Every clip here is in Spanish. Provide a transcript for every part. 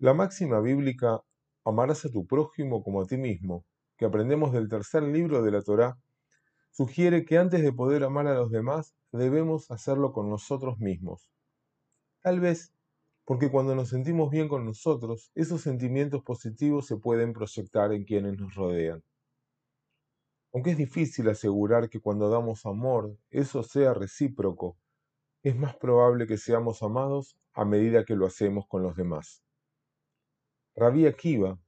La máxima bíblica, amarás a tu prójimo como a ti mismo, que aprendemos del tercer libro de la Torá, sugiere que antes de poder amar a los demás, debemos hacerlo con nosotros mismos. Tal vez porque cuando nos sentimos bien con nosotros, esos sentimientos positivos se pueden proyectar en quienes nos rodean. Aunque es difícil asegurar que cuando damos amor eso sea recíproco, es más probable que seamos amados a medida que lo hacemos con los demás. Rabí Akiva,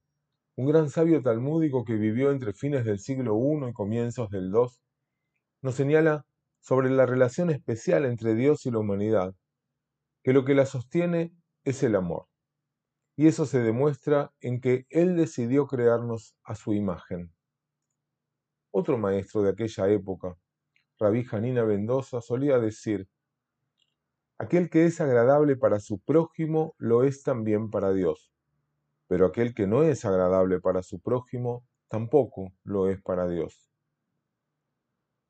un gran sabio talmúdico que vivió entre fines del siglo I y comienzos del II, nos señala sobre la relación especial entre Dios y la humanidad, que lo que la sostiene es el amor. Y eso se demuestra en que Él decidió crearnos a su imagen. Otro maestro de aquella época, Rabí Janina Mendoza, solía decir, Aquel que es agradable para su prójimo lo es también para Dios, pero aquel que no es agradable para su prójimo tampoco lo es para Dios.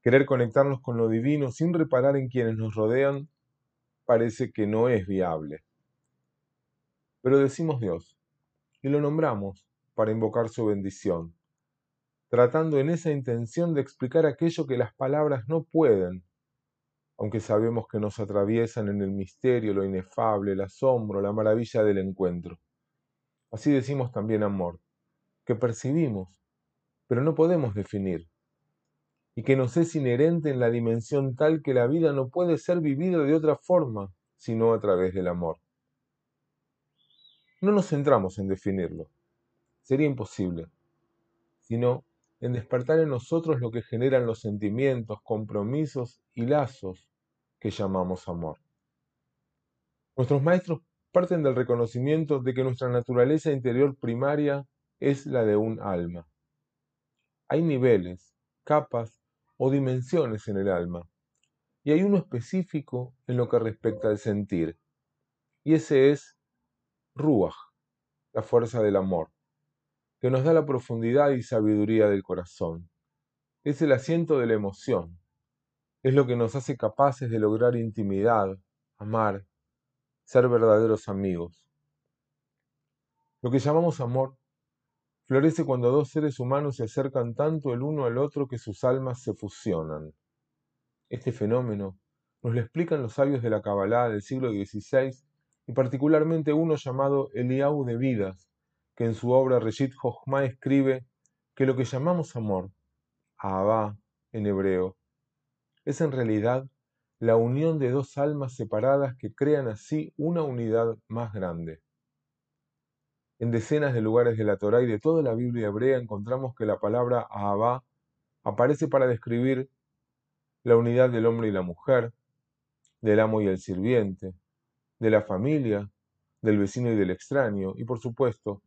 Querer conectarnos con lo divino sin reparar en quienes nos rodean parece que no es viable. Pero decimos Dios y lo nombramos para invocar su bendición, tratando en esa intención de explicar aquello que las palabras no pueden, aunque sabemos que nos atraviesan en el misterio, lo inefable, el asombro, la maravilla del encuentro. Así decimos también amor, que percibimos, pero no podemos definir, y que nos es inherente en la dimensión tal que la vida no puede ser vivida de otra forma, sino a través del amor. No nos centramos en definirlo, sería imposible, sino en despertar en nosotros lo que generan los sentimientos, compromisos y lazos que llamamos amor. Nuestros maestros parten del reconocimiento de que nuestra naturaleza interior primaria es la de un alma. Hay niveles, capas o dimensiones en el alma, y hay uno específico en lo que respecta al sentir, y ese es Ruach, la fuerza del amor, que nos da la profundidad y sabiduría del corazón. Es el asiento de la emoción, es lo que nos hace capaces de lograr intimidad, amar, ser verdaderos amigos. Lo que llamamos amor florece cuando dos seres humanos se acercan tanto el uno al otro que sus almas se fusionan. Este fenómeno nos lo explican los sabios de la Kabbalah del siglo XVI y particularmente uno llamado Eliau de Vidas, que en su obra Reshit Jochma escribe que lo que llamamos amor, Ahabá en hebreo, es en realidad la unión de dos almas separadas que crean así una unidad más grande. En decenas de lugares de la Torá y de toda la Biblia hebrea encontramos que la palabra Ahabá aparece para describir la unidad del hombre y la mujer, del amo y el sirviente, de la familia, del vecino y del extraño, y por supuesto,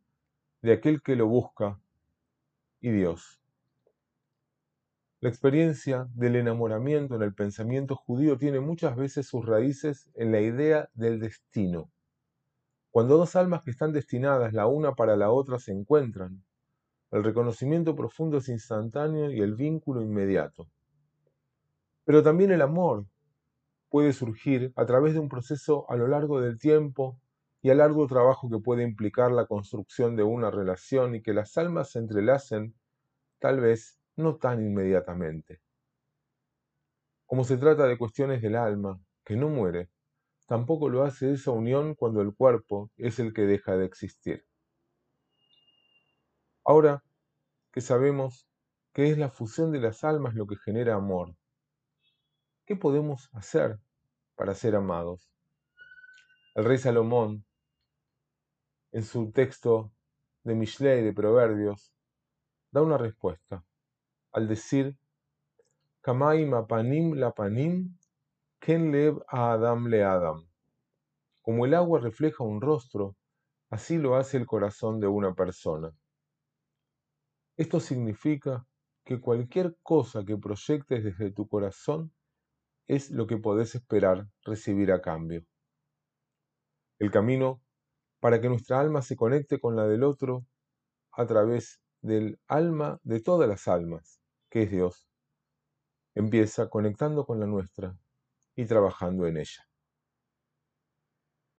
de aquel que lo busca y Dios. La experiencia del enamoramiento en el pensamiento judío tiene muchas veces sus raíces en la idea del destino. Cuando dos almas que están destinadas la una para la otra se encuentran, el reconocimiento profundo es instantáneo y el vínculo inmediato. Pero también el amor puede surgir a través de un proceso a lo largo del tiempo y al largo trabajo que puede implicar la construcción de una relación y que las almas se entrelacen, tal vez no tan inmediatamente. Como se trata de cuestiones del alma, que no muere, tampoco lo hace esa unión cuando el cuerpo es el que deja de existir. Ahora que sabemos que es la fusión de las almas lo que genera amor, ¿qué podemos hacer para ser amados? El rey Salomón, en su texto de Mishlei de Proverbios, da una respuesta al decir Kamaim apanim lapanim ken lev a Adam le Adam. Como el agua refleja un rostro, así lo hace el corazón de una persona. Esto significa que cualquier cosa que proyectes desde tu corazón es lo que podés esperar recibir a cambio. El camino para que nuestra alma se conecte con la del otro a través del alma de todas las almas que es Dios, empieza conectando con la nuestra y trabajando en ella.